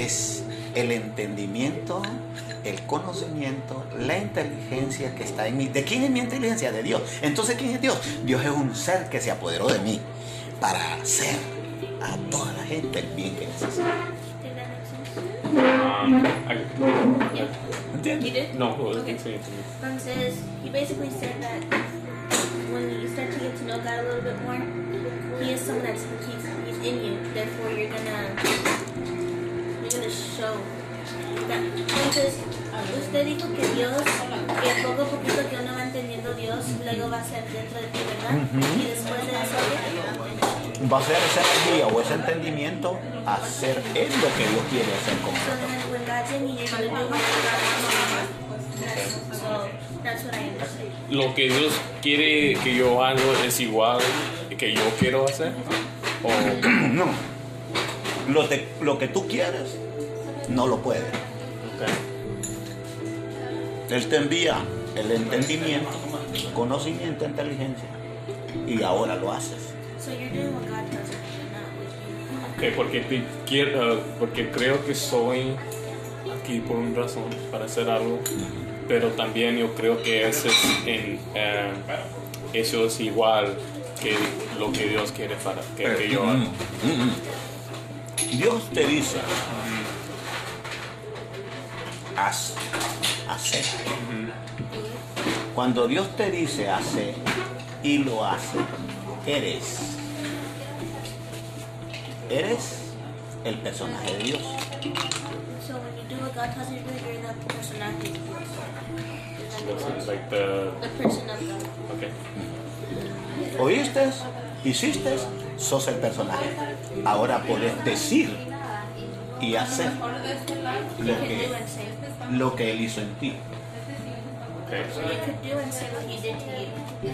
es el entendimiento, el conocimiento, la inteligencia que está en mí. ¿De quién es mi inteligencia? De Dios. Entonces, ¿quién es Dios? Dios es un ser que se apoderó de mí para hacer a toda la gente el bien que necesita. Um, I, You ¿Entiendes? did? no, well, Okay. me. Entonces, he basically said that when you start to get to know God a little bit more, He is someone that's he's, he's in you. Therefore, you're gonna show that. Entonces, usted dijo que Dios, que poco a poquito que uno va entendiendo Dios, luego va a ser dentro de ti, ¿verdad? Y después de eso, Va a ser esa energía o ese entendimiento hacer es lo que Dios quiere hacer con. Lo que Dios quiere que yo haga es igual que yo quiero hacer. O, No. Lo, te- lo que tú quieres, no lo puedes. okay. Él te envía el entendimiento, conocimiento, inteligencia. Y ahora lo haces. Okay, porque, te quiero, porque creo que soy aquí por una razón, para hacer algo, pero también yo creo que ese es en, eh, eso es igual que lo que Dios quiere para que, que yo haga. Mm, mm, mm. Dios te dice, hacer. Cuando Dios te dice hacer y lo hace, eres, eres el personaje de Dios. So when you do what God tells you to do, you're the personality of Dios. Does that make sense? Like the, The person of God. okay. ¿Oíste? ¿Hiciste? Sos el personaje. Ahora podés decir y hacer You lo could que, do and say. lo que Él hizo en ti. Okay. You could do and say what He did to you.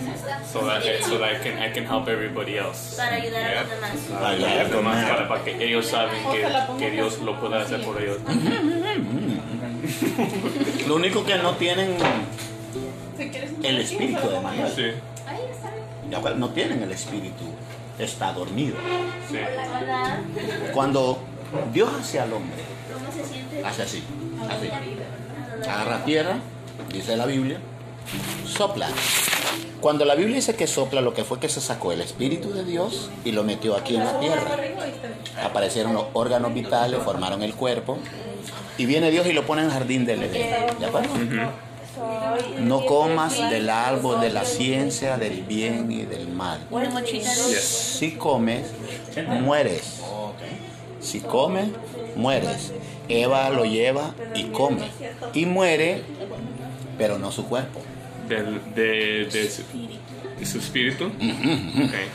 So that, so that I can I can help everybody else. Para ayudar a Yeah. los demás. Para ayudar a los demás, para, para que ellos saben que, que Dios lo puede hacer por ellos. Lo único que no tienen el espíritu de Manuel. Sí, No tienen el espíritu. Está dormido. sí. Cuando Dios hace al hombre, hace así. así. Agarra tierra, dice la Biblia, sopla. Cuando la Biblia dice que sopla, lo que fue que se sacó el espíritu de Dios y lo metió aquí en la tierra. Aparecieron los órganos vitales, formaron el cuerpo. Y viene Dios y lo pone en el jardín del Edén. ¿De acuerdo? No comas del árbol de la ciencia, del bien y del mal. Si comes, mueres. Si comes, mueres. Eva lo lleva y come. Y muere, pero no su cuerpo. Del, de, de, su, de su espíritu. Okay.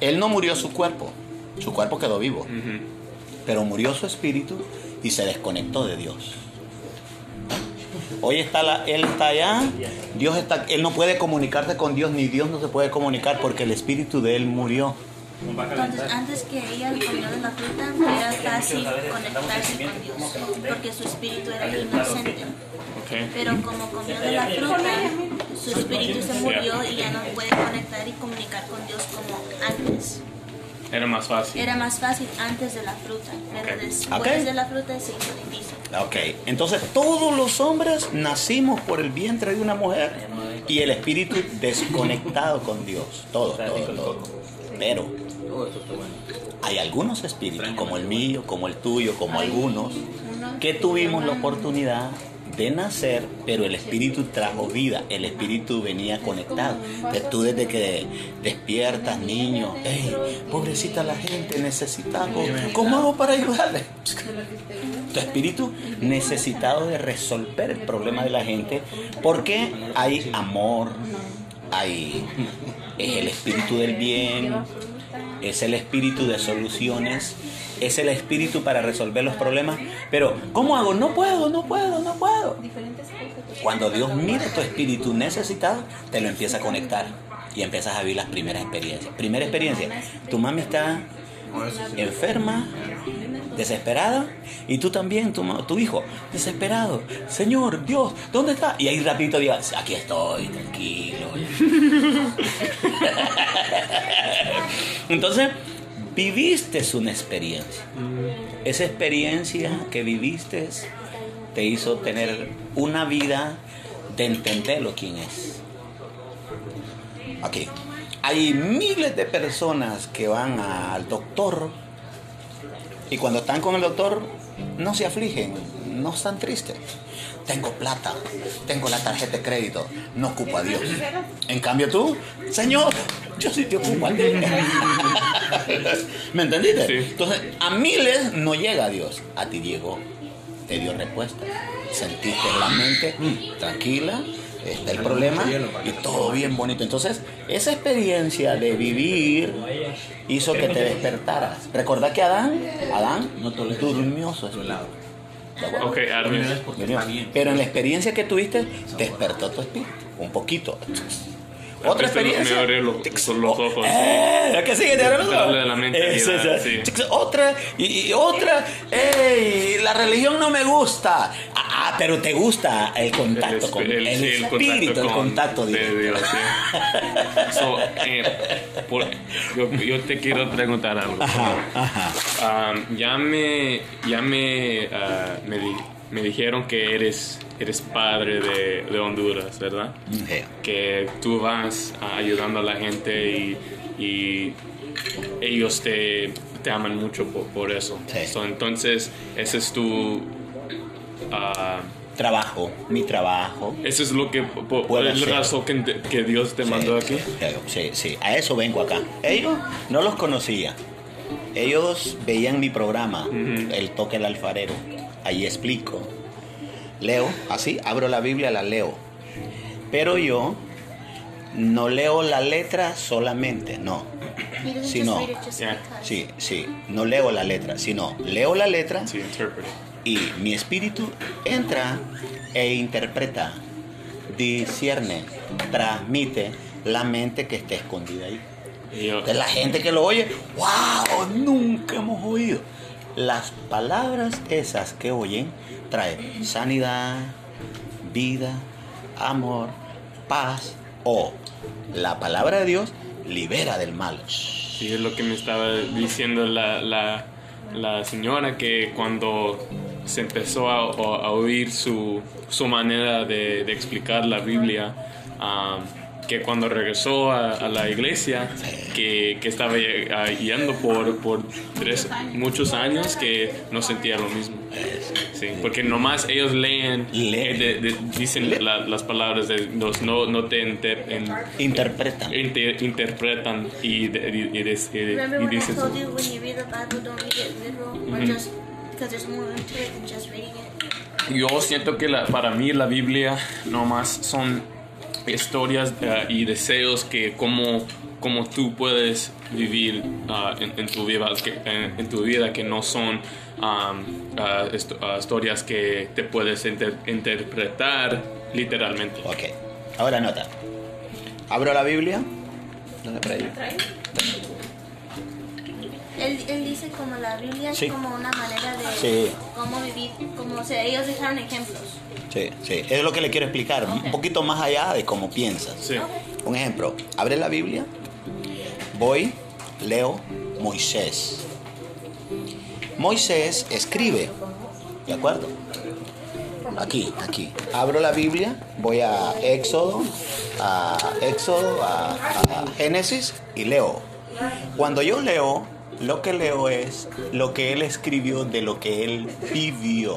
Él no murió su cuerpo. Su cuerpo quedó vivo. Pero murió su espíritu y se desconectó de Dios. Hoy está la, él está allá, Dios está, él no puede comunicarse con Dios ni Dios no se puede comunicar porque el espíritu de él murió. Entonces, antes que ella comió de la fruta, era fácil conectarse con Dios, porque su espíritu era inocente. Okay. Pero como comió de la fruta, su espíritu se murió y ya no puede conectar y comunicar con Dios como antes. Era más fácil. Era más fácil antes de la fruta, pero Ok. después Ok. de la fruta se hizo difícil. Ok, entonces todos los hombres nacimos por el vientre de una mujer y el espíritu desconectado con Dios. Todos, todos, todos. Pero hay algunos espíritus, como el mío, como el tuyo, como algunos, que tuvimos la oportunidad de nacer, pero el espíritu trajo vida, el espíritu venía conectado. Entonces tú desde que despiertas, niño, hey, pobrecita la gente, necesita algo, ¿cómo hago para ayudarle? Tu espíritu necesitado de resolver el problema de la gente, porque hay amor, hay es el espíritu del bien, es el espíritu de soluciones, es el espíritu para resolver los problemas. Pero, ¿cómo hago? No puedo, no puedo, no puedo. Cuando Dios mira tu espíritu necesitado, te lo empieza a conectar y empiezas a vivir las primeras experiencias. Primera experiencia, tu mami está enferma, desesperada, y tú también, tu, hijo, desesperado. Señor, Dios, ¿dónde está? Y ahí rapidito digas, aquí estoy, tranquilo. Entonces, viviste una experiencia. Esa experiencia que viviste te hizo tener una vida de entenderlo quién es. Aquí. Hay miles de personas que van al doctor y cuando están con el doctor no se afligen, no están tristes. Tengo plata, tengo la tarjeta de crédito, no ocupo a Dios. En cambio tú, Señor, yo sí te ocupo a ti. ¿Me entendiste? Sí. Entonces, a miles no llega a Dios, a ti llegó, te dio respuesta. Sentiste la mente mm, tranquila, está el problema y todo bien bonito. Entonces, esa experiencia de vivir hizo que te despertaras. Recordá que Adán, Adán durmió su lado. Ok, Armin. Pero en la experiencia que tuviste, despertó tu espíritu, un poquito. Otra experiencia. Me los, los ojos. Eh, ¿Qué sigue? ¿Te los ojos? A la eso. sí. Otra, y, y otra. ¡Ey! La religión no me gusta. Ah, ah, pero te gusta el contacto El con el- el, el espíritu, el con- contacto de directo. Dios, sí. So, eh, por- yo, yo te quiero preguntar algo. Ajá, ajá. Ah, ya me, ya me, ah, me, di- me dijeron que eres, eres padre de, de Honduras, ¿verdad? Que tú vas ayudando a la gente y, y ellos te, te aman mucho por, por eso. Sí. So, entonces, ese es tu... ah, Trabajo, mi trabajo. eso es lo que... Puede el razón que, que Dios te mandó aquí. Sí, sí, a eso vengo acá. Ellos no los conocía. Ellos veían mi programa, El Toque del Alfarero. Ahí explico. Leo, así, abro la Biblia, la leo. Pero yo no leo la letra solamente, no. Doesn't Sí. Sí, sí, no leo la letra, sino leo la letra Sí, y mi espíritu entra e interpreta, discierne, transmite la mente que está escondida ahí. De la gente que lo oye, wow, nunca hemos oído. Las palabras esas que oyen traen sanidad, vida, amor, paz o la palabra de Dios libera del mal. Sí, es lo que me estaba diciendo la, la, la señora que cuando se empezó a, a oír su, su manera de, de explicar la Biblia, ah, que cuando regresó a, a la iglesia, que, que estaba ah, yendo por, por tres, muchos años, que no sentía lo mismo. Sí, porque nomás ellos leen, Leen. eh, de- de- dicen la- las palabras de Dios, no, no te enter- en- Interpretan. inter- interpretan y, de- y, y des- y- y when I dicen told you when you read the Bible, don't read it literal, or just because there's more into it than just reading it. yo siento que la- para mí la Biblia nomás son historias eh, y deseos que como, como tú puedes vivir ah, en, tu vida que, en, tu vida que no son ah, ah, historias que te puedes inter- interpretar literalmente Ok, ahora nota. Abro la Biblia. ¿Dónde? Él, él dice como la Biblia Sí. es como una manera de Sí. cómo vivir, como o sea, ellos dejaron ejemplos. Sí, sí, es lo que le quiero explicar, un poquito más allá de cómo piensas. sí Un ejemplo, abre la Biblia, voy, leo Moisés. Moisés escribe, ¿de acuerdo? Aquí, aquí. Abro la Biblia, voy a Éxodo, a Éxodo, a, a Génesis y leo. Cuando yo leo, lo que leo es lo que él escribió de lo que él vivió.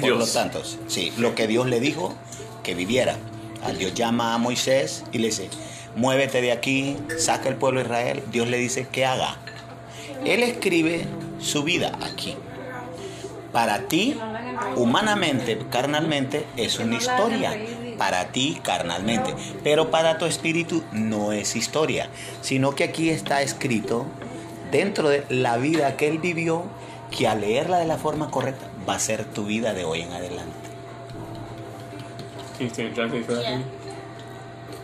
Por lo Dios. tanto, sí, lo que Dios le dijo que viviera. A Dios llama a Moisés y le dice, muévete de aquí, saca el pueblo de Israel. Dios le dice que haga. Él escribe su vida aquí. Para ti, humanamente, carnalmente, es una historia. Para ti, carnalmente. Pero para tu espíritu no es historia. Sino que aquí está escrito dentro de la vida que él vivió, que al leerla de la forma correcta va a ser tu vida de hoy en adelante.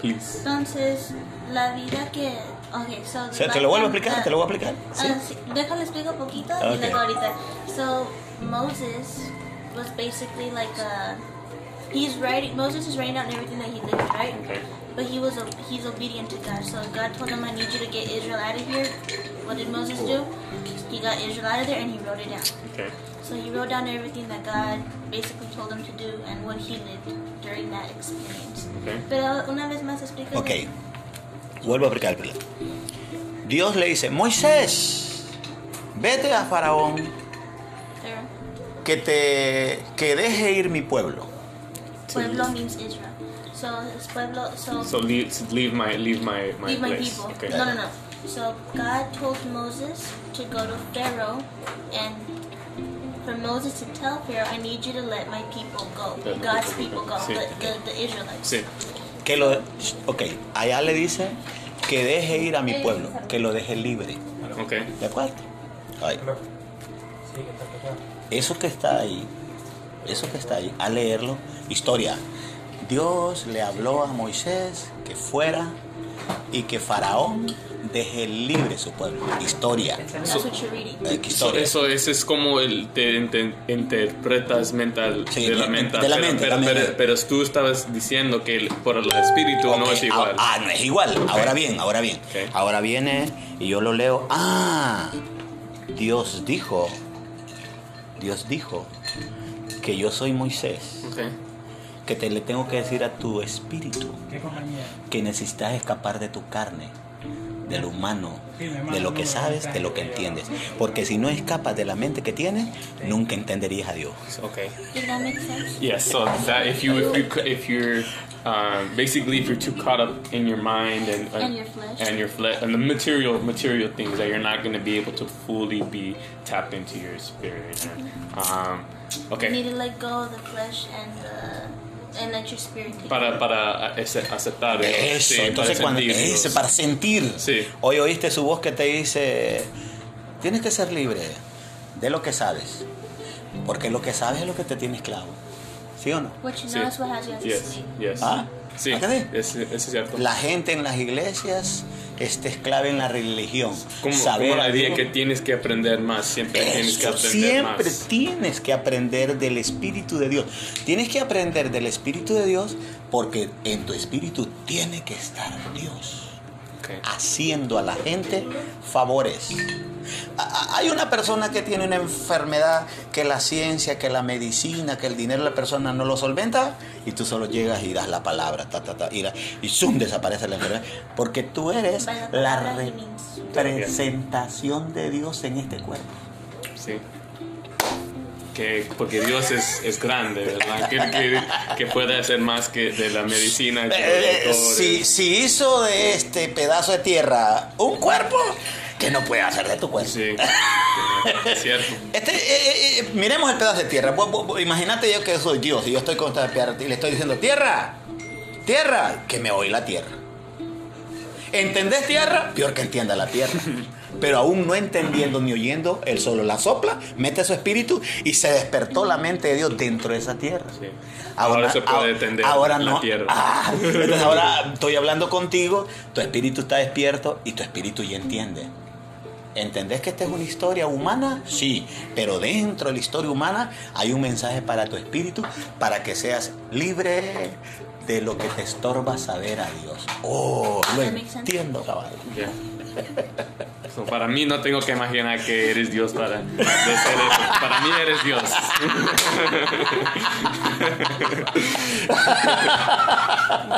Please? Entonces, la vida que... Okay, so... O sea, ¿Te lo vuelvo a explicar? ¿Te lo voy a explicar? Sí. Ah, sí, déjale explico poquito Ok. y luego ahorita. So, Moses was basically like a... He's writing. Moses is writing down everything that he lived, right? Okay. But he was he's obedient to God. So God told him, "I need you to get Israel out of here." What did Moses do? He got Israel out of there and he wrote it down. Okay. So he wrote down everything that God basically told him to do and what he lived during that experience. Okay. Pero una vez más explica. Ok, vuelvo a explicar el problema. Dios le dice, Moisés, vete a Faraón que te que deje ir mi pueblo. Pueblo means Israel. So his pueblo. So, So leave, leave my leave my my leave my place. people. Okay. No, no, no. So God told Moses to go to Pharaoh and for Moses to tell Pharaoh, I need you to let my people go. God's people go. Sí. The, the, the Israelites. Sí. Que lo, ok, allá le dice que deje ir a mi pueblo, que lo deje libre. Okay. ¿De acuerdo? Ahí. Eso que está ahí, eso que está ahí, a leerlo, historia. Dios le habló a Moisés que fuera y que Faraón deje libre su pueblo. Historia. Eh, historia. eso, eso es como el, te interpretas mental Sí, de la mente. de la pero, mente, pero, la pero- mente. pero tú estabas diciendo que el- por el espíritu no es igual. Ah, ah, no es igual. Ahora bien, ahora bien. Ahora viene y yo lo leo. Ah, Dios dijo, Dios dijo que yo soy Moisés, Okay. que te le tengo que decir a tu espíritu ¿Qué compañía? que necesitas escapar de tu carne, de lo humano, de lo que sabes, de lo que entiendes. Porque si no escapas de la mente que tienes, nunca entenderías a Dios. Okay. Does that make sense? Yes. So that if you if you if you're uh, basically if you're too caught up in your mind and And your flesh. and your flesh and the material material things that you're not going to be able to fully be tapped into your spirit. Um, You need okay. to let go of the flesh and the and let your spirit take Para para ace- aceptar eh, Eso, sí, entonces para cuando sentir, ese, para sentir. Sí. Hoy oíste su voz que te dice, tienes que ser libre de lo que sabes, porque lo que sabes es lo que te tiene esclavo. ¿Sí o no? What you Sí. know is what has you Yes. Ah, Sí. ¿a que sí? Es cierto. La gente en las iglesias está esclava en la religión. como, Saber como la idea que tienes que aprender más, siempre tienes que aprender siempre más. tienes que aprender del Espíritu de Dios. Tienes que aprender del Espíritu de Dios porque en tu espíritu tiene que estar Dios. Okay. haciendo a la gente favores. Hay una persona que tiene una enfermedad que la ciencia, que la medicina, que el dinero de la persona no lo solventa y tú solo llegas y das la palabra, ta, ta, ta, y, la- y zoom, desaparece la enfermedad. Porque tú eres la representación de Dios en este cuerpo. Sí. Que, porque Dios es, es grande, ¿verdad? Que, que, que puede hacer más que de la medicina. Que Eh, si, si hizo de este pedazo de tierra un cuerpo, que no puede hacer de tu cuerpo? Sí, es cierto. Este, eh, eh, miremos el pedazo de tierra. Imagínate yo que soy Dios y yo estoy con esta tierra y le estoy diciendo, tierra, tierra, que me oye la tierra. ¿Entendés tierra? Peor que entienda la tierra. Pero aún no entendiendo ni oyendo, él solo la sopla, mete su espíritu y se despertó la mente de Dios dentro de esa tierra. Sí. Ahora se puede ahora- entender ahora la no. tierra. Ah, entonces ahora estoy hablando contigo, tu espíritu está despierto y tu espíritu ya entiende. ¿Entendés que esta es una historia humana? Sí, pero dentro de la historia humana hay un mensaje para tu espíritu para que seas libre de lo que te estorba saber a Dios. Oh, lo entiendo, cabal. Ya. Para mí no tengo que imaginar que eres Dios para de ser eso. Para mí eres Dios.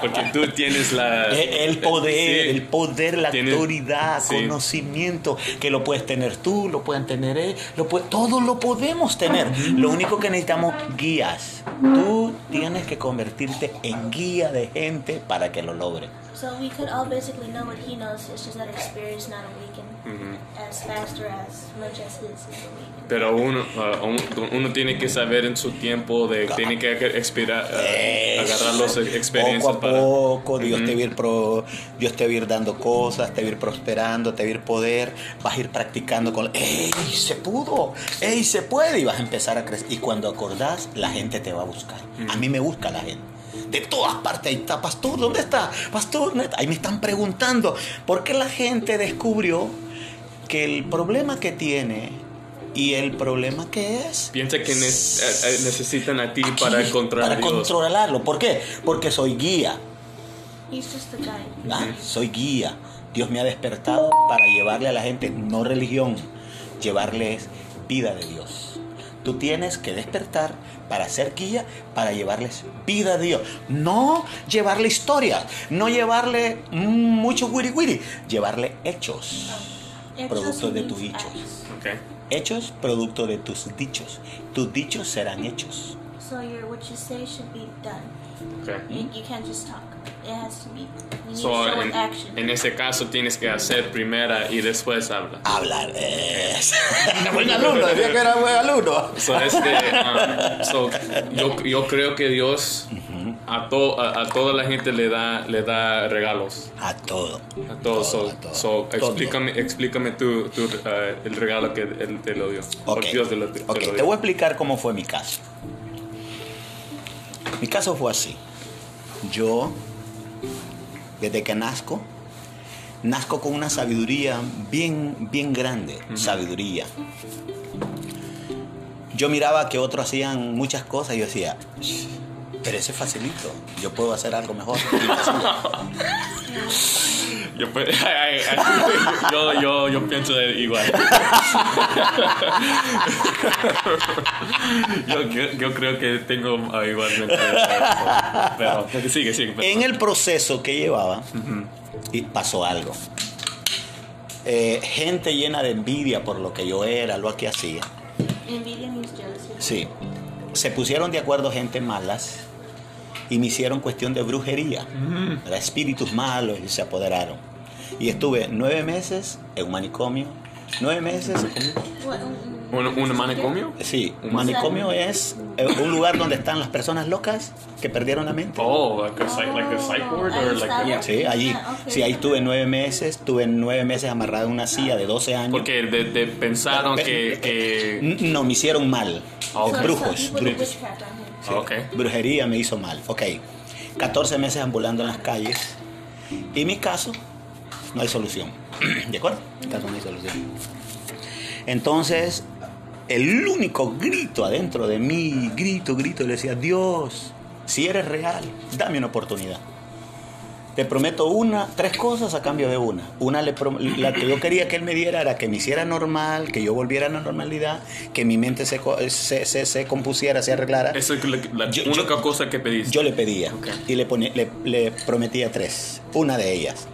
Porque tú tienes la... El poder, Sí. el poder, la Tienes- autoridad, sí. conocimiento, que lo puedes tener tú, lo pueden tener él, lo puede, todo lo podemos tener. Lo único que necesitamos guías. Tú tienes que convertirte en guía de gente para que lo logre. So we could all basically know what he knows. It's just that our spirit is not awakened Ujú. as fast or as much as his is awakened. Pero uno, uh, un- uno tiene que saber en su tiempo de tiene que expirar, uh, agarrar las experiencias Poco a para poco, Dios, Ujú. te va a ir pro- Dios te va a ir dando cosas, te va a ir prosperando, te va a ir poder, vas a ir practicando con... ¡Ey, se pudo! ¡Ey, se puede! Y vas a empezar a crecer. Y cuando acordás, la gente te va a buscar. A mí me busca la gente. De todas partes, ahí está, pastor, ¿dónde está? Pastor, ¿dónde está? Ahí me están preguntando, ¿por qué la gente descubrió que el problema que tiene Y el problema que es... Piensa que ne- eh, eh, necesitan a ti para encontrar para a Dios. controlarlo. ¿Por qué? Porque soy guía. ¿ah? Soy guía. Dios me ha despertado para llevarle a la gente, no religión, llevarles vida de Dios. Tú tienes que despertar para ser guía, para llevarles vida de Dios. No llevarle historias, no llevarle mm, mucho wiri wiri, llevarle hechos. Producto de tus dichos. Hechos, producto de tus dichos. Tus dichos serán hechos. So your what you say should be done. ok. You, you can't just talk. It has to be. You need So, to show en, action. en ese caso tienes que hacer primera y después habla. Hablar. Es. buen alumno, decía que era buen alumno. So, este, um, so, yo, yo creo que Dios a, to- a, a toda la gente le da, le da regalos. A todo. A todos. So, a todo. so, Todo. explícame, explícame tu, tu, uh, el regalo que Él te lo dio. O Ok, Dios te lo, te Ok, lo te dio. voy a explicar cómo fue mi caso. Mi caso fue así. Yo, desde que nazco, nazco con una sabiduría bien, bien grande. Sabiduría. Yo miraba que otros hacían muchas cosas y yo decía, pero ese es facilito. Yo puedo hacer algo mejor. Yo, pues, ay, ay, ay, yo, yo, yo pienso de- igual. yo, yo, yo creo que tengo ah, igualmente. Pero sigue, sigue. En el proceso que llevaba, y pasó algo. Eh, gente llena de envidia por lo que yo era, lo que hacía. Envidia jealousy. Sí. Se pusieron de acuerdo gente malas y me hicieron cuestión de brujería. Era espíritus malos y se apoderaron. Y estuve nueve meses en un manicomio. Nueve meses. ¿Un, un manicomio? Sí, un manicomio es eh, un lugar donde están las personas locas que perdieron la mente. Oh, like a, psych- like a psych ward Ahí or like yeah. Sí, allí. Ah. Sí, ahí estuve nueve meses. Estuve nueve meses amarrado en una silla de 12 años. Porque de, de pensaron que, que N- No, me hicieron mal. Ah, ok. so- Brujos, brujos. Witchcraft on him. Sí. Ok. Brujería me hizo mal. Ok. 14 meses ambulando en las calles. Y mi caso, no hay solución. ¿De acuerdo? Mi caso no hay solución. Entonces, el único grito adentro de mí, grito, grito, le decía, Dios, si eres real, dame una oportunidad. Te prometo una, tres cosas a cambio de una. Una, le la que yo quería que él me diera era que me hiciera normal, que yo volviera a la normalidad, que mi mente se, co- se, se- se compusiera, se arreglara. esa es la, la Yo- única yo- cosa que pediste. Yo le pedía y le, ponía- le, le prometía tres. Una de ellas.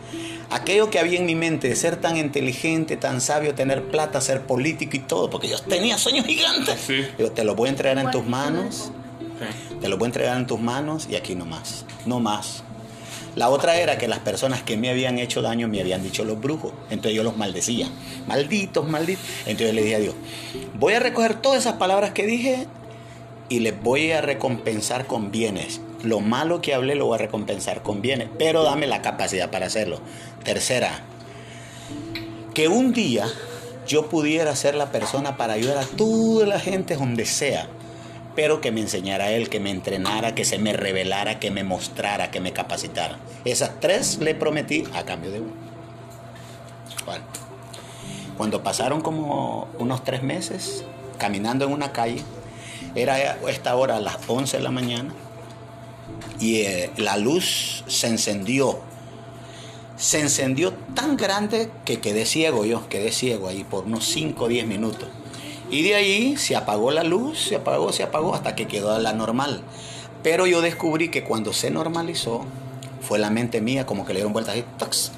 Aquello que había en mi mente de ser tan inteligente, tan sabio, tener plata, ser político y todo, porque yo tenía sueños gigantes. Sí. Digo, te lo voy a entregar en tus manos, te lo voy a entregar en tus manos y aquí no más, no más. La otra era que las personas que me habían hecho daño me habían dicho los brujos. Entonces yo los maldecía. Malditos, malditos. Entonces le dije a Dios, voy a recoger todas esas palabras que dije y les voy a recompensar con bienes. Lo malo que hablé lo voy a recompensar con bienes, pero dame la capacidad para hacerlo. Tercera, que un día yo pudiera ser la persona para ayudar a toda la gente donde sea, pero que me enseñara él, que me entrenara, que se me revelara, que me mostrara, que me capacitara. Esas tres le prometí a cambio de uno. Cuando pasaron como unos tres meses caminando en una calle, era esta hora las 11 de la mañana y eh, la luz se encendió. Se encendió tan grande que quedé ciego yo, quedé ciego ahí por unos 5 o 10 minutos. Y de ahí se apagó la luz, se apagó, se apagó hasta que quedó la normal. Pero yo descubrí que cuando se normalizó, fue la mente mía como que le dieron vueltas así. ¡tax!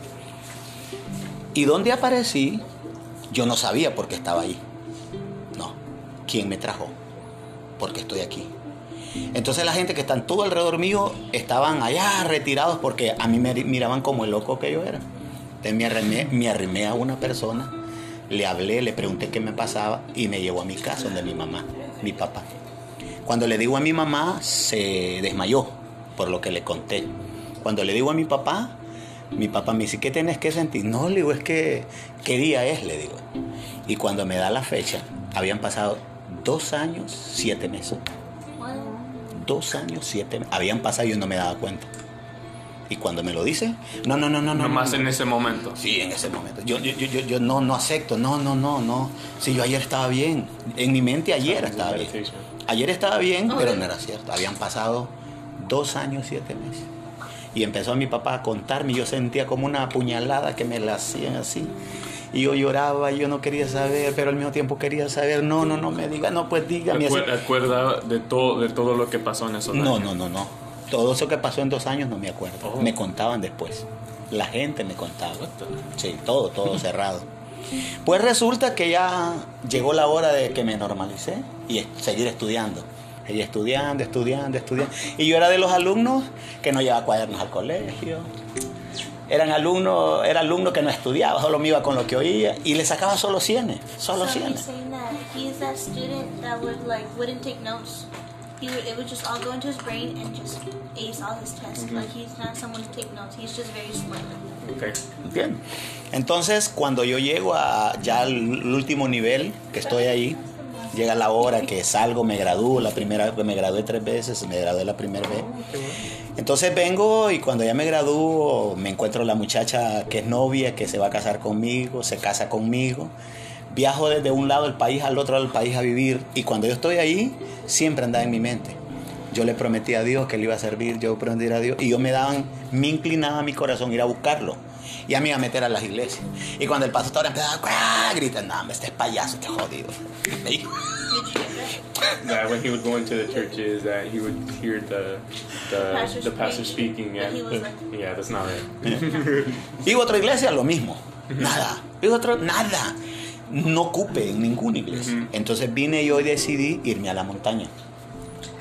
Y donde aparecí, yo no sabía por qué estaba ahí. No. ¿Quién me trajo? Porque estoy aquí. Entonces la gente que están todo alrededor mío estaban allá retirados porque a mí me miraban como el loco que yo era. Entonces me arrimé, me arrimé a una persona, le hablé, le pregunté qué me pasaba y me llevó a mi casa donde mi mamá, mi papá. Cuando le digo a mi mamá, se desmayó por lo que le conté. Cuando le digo a mi papá, mi papá me dice, ¿qué tienes que sentir? No, le digo, es que, ¿qué día es? Le digo. Y cuando me da la fecha, habían pasado dos años, siete meses. Dos años, siete meses. Habían pasado y yo no me daba cuenta. Y cuando me lo dice, no, no, no, no, no. Nomás no, en ese momento. Sí, en ese momento. Yo, yo, yo, yo, no, no acepto, no, no, no, no. Sí, yo ayer estaba bien. En mi mente ayer estaba bien. Ayer estaba bien, pero really? no era cierto. Habían pasado dos años, siete meses. Y empezó mi papá a contarme y yo sentía como una puñalada que me la hacían así. Y yo lloraba y yo no quería saber, pero al mismo tiempo quería saber. No, no, no me diga, no, pues dígame. Acuer- acuerda de todo, de todo lo que pasó en esos No, años. no, no, no. Todo eso que pasó en dos años no me acuerdo. Oh. Me contaban después. La gente me contaba. Sí, todo, todo cerrado. Pues resulta que ya llegó la hora de que me normalicé y seguir estudiando. Seguir estudiando, estudiando, estudiando. Y yo era de los alumnos que no llevaba cuadernos al colegio. Eran alumnos, era alumno que no estudiaba, solo me iba con lo que oía y le sacaba solo 100, solo so 100. he's saying that he's that student that would like wouldn't take notes. He would, it would just all go into his brain and just ace all his tests. Like he's not someone to take notes. He's just very smart. Ok. Bien. Entonces, cuando yo llego a ya al último nivel, que estoy ahí, llega la hora que salgo, me gradúo, la primera vez me gradué tres veces, me gradué la primera vez. Entonces vengo y cuando ya me gradúo, me encuentro la muchacha que es novia, que se va a casar conmigo, se casa conmigo. Viajo desde un lado del país al otro lado del país a vivir y cuando yo estoy ahí, siempre andaba en mi mente. Yo le prometí a Dios que le iba a servir, yo prometí a Dios y yo me daban, me inclinaba mi corazón ir a buscarlo. Y a mí iba a meter a las iglesias. Y cuando el pastor empezaba a gritar, no, este es payaso, este jodido. That? When he would go into the churches, that he would hear the the, Pastor the pastor speaking, speaking. Yeah, like- that's not a otra iglesia, lo mismo. Nada. Iba a otra, nada. No ocupe en ninguna iglesia. Entonces vine yo y decidí irme a la montaña.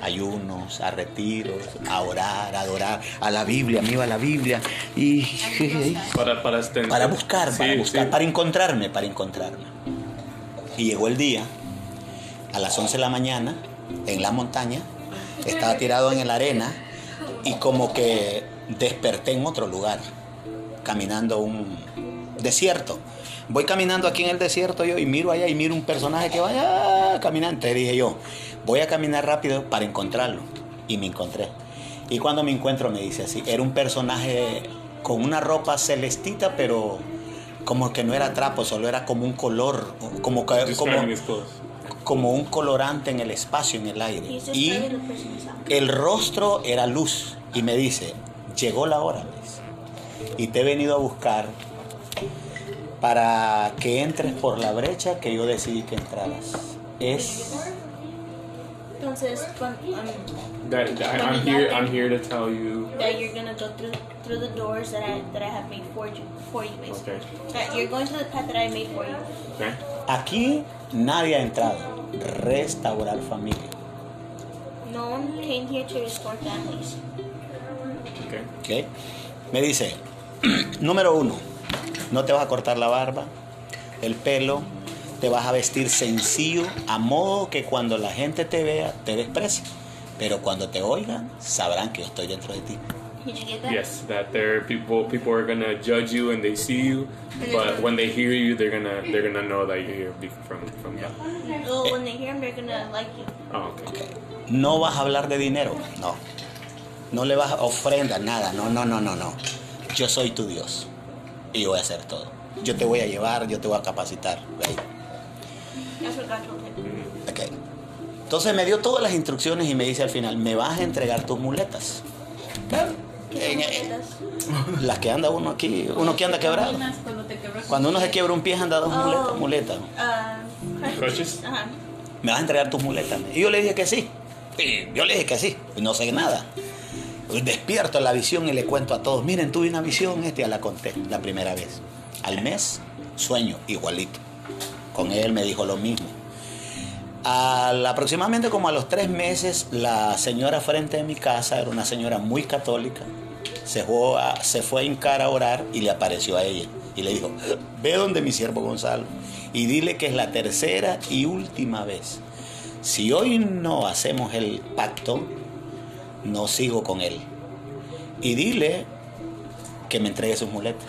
Ayunos, a retiros, a orar, a adorar, a la Biblia, me iba a la Biblia. Y Para para este- para buscar, para buscar, sí. para encontrarme, para encontrarme. Y llegó el día, a las 11 de la mañana, en la montaña, estaba tirado en la arena y como que desperté en otro lugar, caminando un desierto. Voy caminando aquí en el desierto yo y miro allá y miro un personaje que vaya caminando. Entonces dije yo, voy a caminar rápido para encontrarlo. Y me encontré. Y cuando me encuentro me dice así, era un personaje con una ropa celestita, pero como que no era trapo, solo era como un color, como, como, un colorante en el espacio, en el aire. Y el rostro era luz. Y me dice, llegó la hora, y te he venido a buscar para que entres por la brecha que yo decidí que entraras. Es Entonces, um, That, that I'm here. I'm here to tell you. that you're gonna go through through the doors that I that I have made for you for you basically. Okay. That you're going to the path that I made for you. Okay. aquí nadie ha entrado. Restaurar familia. No one came here to restore families. Okay. ¿ok? Me dice, número uno, no te vas a cortar la barba, el pelo, te vas a vestir sencillo, a modo que cuando la gente te vea, te desprecie. Pero cuando te oigan, sabrán que yo estoy dentro de ti. Did you get that? Yes, that there people people are gonna judge you and they see you, but when they hear you, they're gonna they're gonna know that you're here from from God. Well, when they hear him, they're gonna like you. Oh, okay. No vas a hablar de dinero, no. No le vas a ofrenda, nada, no, no, no, no, no. Yo soy tu Dios y yo voy a hacer todo. Yo te voy a llevar, yo te voy a capacitar. Ahí. That's what God told him. Ok. Entonces me dio todas las instrucciones y me dice al final, me vas a entregar tus muletas. Claro. ¿Qué En- muletas? las que anda uno aquí, uno que anda quebrado. Cuando te quebras Cuando uno se quiebra un pie anda dos Oh. muletas, muletas. Uh? Uh-huh. ¿Me vas a entregar tus muletas? Y yo le dije que sí. Y yo le dije que sí. Y no sé nada. Despierto la visión y le cuento a todos, miren, tuve una visión, este ya la conté la primera vez. Al mes, sueño, igualito. Con él me dijo lo mismo. Al, aproximadamente como a los tres meses, la señora frente de mi casa, era una señora muy católica, se se fue a hincar a orar y le apareció a ella. Y le dijo, ve donde mi siervo Gonzalo y dile que es la tercera y última vez. Si hoy no hacemos el pacto, no sigo con él. Y dile que me entregue sus muletas.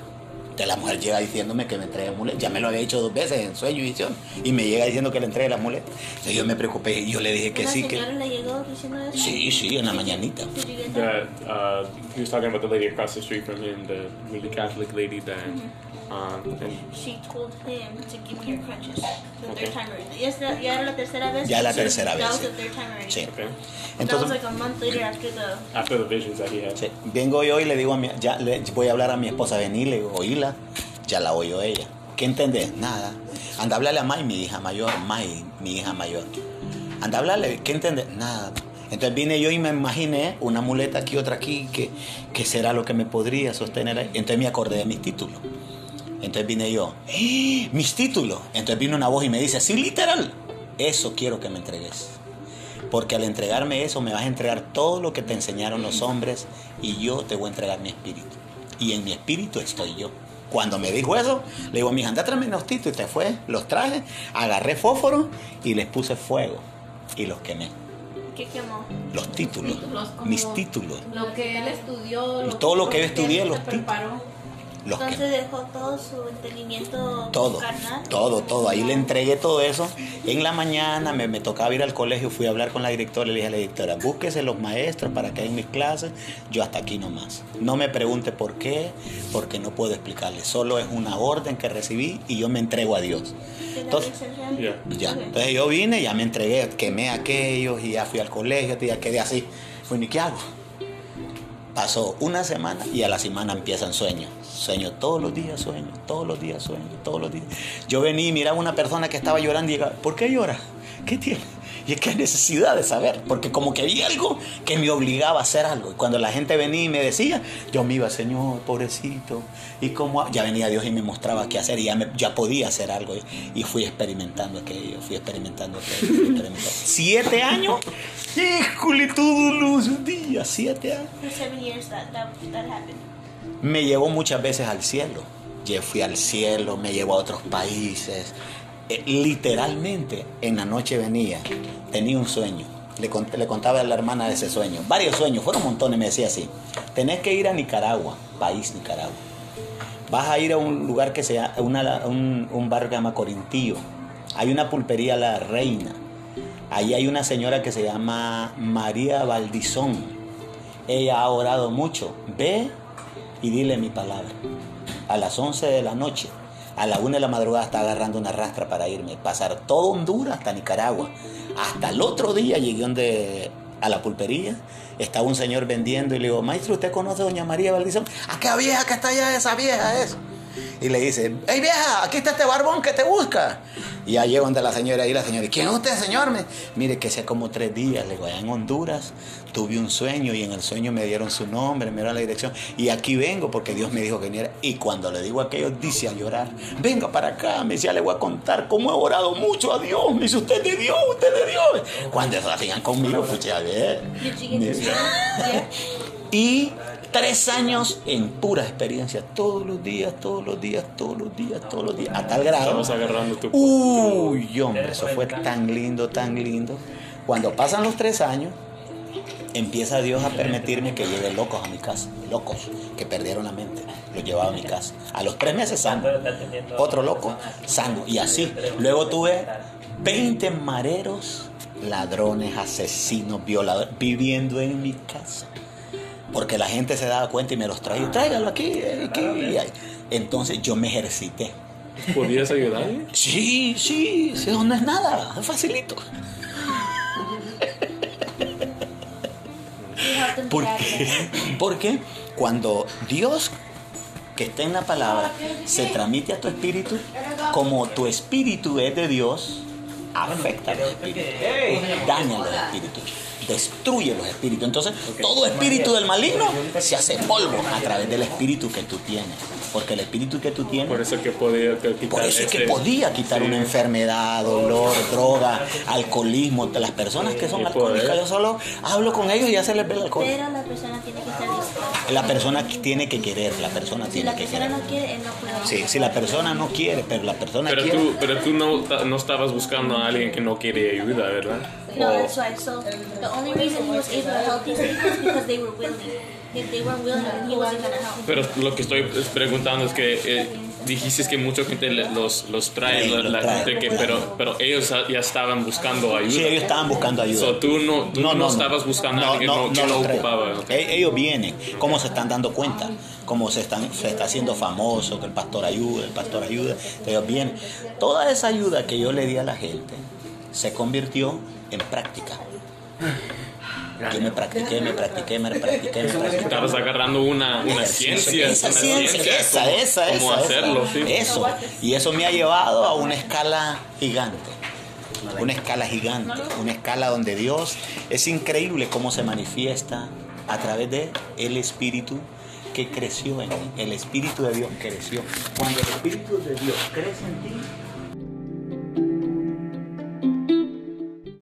Entonces la mujer llega diciéndome que me entregue muletas. Ya me lo había dicho dos veces en sueño y visión. Y me llega diciendo que le entregue las muletas. Entonces yo me preocupé y yo le dije que la sí, que... señora le llegó diciendo eso? Sí, sí, en la mañanita. Did you get that? That uh, he was talking about the lady across the street from him, the really Catholic lady that. Um, and She told him to give me your crutches. The Okay. third time already. Yes, that- ya era la tercera vez. Ya la tercera vez, That was sí. the third time already. Sí. okay, that was Entonces, like a month later after the. after the visions that he had. sí, vengo yo y le digo a mi, ya le, voy a hablar a mi esposa, le digo, ya la oyó ella. ¿Qué entendés? Nada. Anda a hablarle a May, mi hija mayor, May, mi hija mayor. Anda a hablarle, ¿qué entendés? Nada. Entonces vine yo y me imaginé una muleta aquí, otra aquí, que, que será lo que me podría sostener ahí. Entonces me acordé de mis títulos. Entonces vine yo, ¡Ah! mis títulos. Entonces vino una voz y me dice, sí, literal, eso quiero que me entregues. Porque al entregarme eso me vas a entregar todo lo que te enseñaron los hombres y yo te voy a entregar mi espíritu. Y en mi espíritu estoy yo. Cuando me dijo eso, le digo a mi hija, anda tráeme los títulos. Y te fue, los traje, agarré fósforo y les puse fuego y los quemé. ¿Qué quemó? Los títulos, Títulos, como mis títulos, Lo que él estudió. Todo lo que yo él estudié, los títulos. preparó. Los Entonces dejó todo su entendimiento Todo, carnal. todo, todo. Ahí le entregué todo eso. En la mañana me, me tocaba ir al colegio, fui a hablar con la directora y le dije a la directora, búsquese los maestros para que hagan mis clases, yo hasta aquí nomás. No me pregunte por qué, porque no puedo explicarle. Solo es una orden que recibí y yo me entrego a Dios. ¿Te da Entonces, ya. Entonces yo vine, ya me entregué, quemé aquellos y ya fui al colegio, ya quedé así. Bueno, ¿y qué hago? Pasó una semana y a la semana empiezan sueños. Sueño todos los días, sueño, todos los días, sueño, todos los días. Yo venía y miraba a una persona que estaba llorando y llegaba, ¿por qué llora? ¿Qué tiene? Y es que hay necesidad de saber, porque como que había algo que me obligaba a hacer algo. Y cuando la gente venía y me decía, yo me iba, Señor, pobrecito. Y como ya venía Dios y me mostraba qué hacer y ya, me- ya podía hacer algo. Y fui experimentando aquello, fui experimentando aquello. fui experimentando. Siete años, híjole, todos los días, siete años Me llevó muchas veces al cielo. Yo fui al cielo, me llevó a otros países. Eh, literalmente, en la noche venía, tenía un sueño. Le, le contaba a la hermana de ese sueño. Varios sueños, fueron montones, me decía así. Tenés que ir a Nicaragua, país Nicaragua. Vas a ir a un lugar que se llama, un, barrio que se llama Corintillo. Hay una pulpería La Reina. Ahí hay una señora que se llama María Valdizón. Ella ha orado mucho. Ve y dile mi palabra. A las 11 de la noche, a la 1 de la madrugada está agarrando una rastra para irme. Pasar todo Honduras hasta Nicaragua. Hasta el otro día llegué donde, a la pulpería. Estaba un señor vendiendo y le digo, maestro, ¿usted conoce a doña María Valdizón? ¿A qué vieja que está allá? Esa vieja es. Y le dice, hey vieja, aquí está este barbón que te busca. Y ya llego donde la señora y la señora, ¿quién es usted, señor? Me- Mire que hace como tres días, le digo, allá en Honduras tuve un sueño y en el sueño me dieron su nombre, me dieron la dirección. Y aquí vengo porque Dios me dijo que viniera. Y cuando le digo aquello, dice a llorar, venga para acá, me decía, le voy a contar cómo he orado mucho a Dios. Me dice, usted de Dios, usted de Dios. Cuando se hacían conmigo, pucha, a ver. Y tres años en pura experiencia, todos los días, todos los días, todos los días, todos los días, a tal grado. Estamos agarrando tu. Uy, hombre, eso fue tan lindo, tan lindo. Cuando pasan los tres años, empieza Dios a permitirme que lleve locos a mi casa, locos que perdieron la mente, los llevaba a mi casa. A los tres meses sano, otro loco, sano, y así. Luego tuve 20 mareros, ladrones, asesinos, violadores, viviendo en mi casa. Porque la gente se daba cuenta y me los traía, tráigalo aquí, aquí. y ahí. Entonces yo me ejercité. ¿Podías ayudarle? Sí, sí, sí, no es nada, es facilito. You helped them get ¿Por out of qué? there. Porque cuando Dios que está en la palabra se transmite a tu espíritu, como tu espíritu es de Dios, afecta a los espíritus, daña a los espíritus, destruye los espíritus. Entonces, todo espíritu del maligno se hace polvo a través del espíritu que tú tienes. Porque el espíritu que tú tienes Por eso que podía que quitar por eso es que podía quitar sí. una enfermedad, dolor, droga, alcoholismo. De las personas que son alcohólicas, yo solo hablo con ellos y ya se les ve el alcohol. Pero la persona tiene que estar dispuesta. La persona tiene que querer, la persona Si tiene la que persona querer. no quiere, él no puede. Sí, si la persona no quiere, pero la persona Pero quiere. tú, pero tú no, no estabas buscando a alguien que no quiere ayuda, ¿verdad? No, that's right. So the only reason he was able to help these people is because they were willing. If they weren't willing, then he wasn't gonna help. Pero lo que estoy preguntando es que eh, dijiste que mucha gente los, los trae, Sí, la, la trae, gente que, pero, pero ellos ya estaban buscando ayuda. Sí, ellos estaban buscando ayuda. So, tú no, tú no, estabas buscando a alguien que no, que no los traigo. ocupaba. ok. E- Ellos vienen, cómo se están dando cuenta, cómo se, están, se está haciendo famoso, que el pastor ayuda, el pastor ayuda. Ellos vienen. Toda esa ayuda que yo le di a la gente se convirtió en práctica. Yo me practiqué, me practiqué, me practiqué, me practiqué. Estabas agarrando una, una ciencia, Esa una ciencia, esa, cómo- esa, cómo esa, hacerlo, esa. sí. Eso. Y eso me ha llevado a una escala gigante. Una escala gigante. Una escala donde Dios es increíble cómo se manifiesta a través de el Espíritu que creció en mí. El Espíritu de Dios creció. Cuando el Espíritu de Dios crece en ti,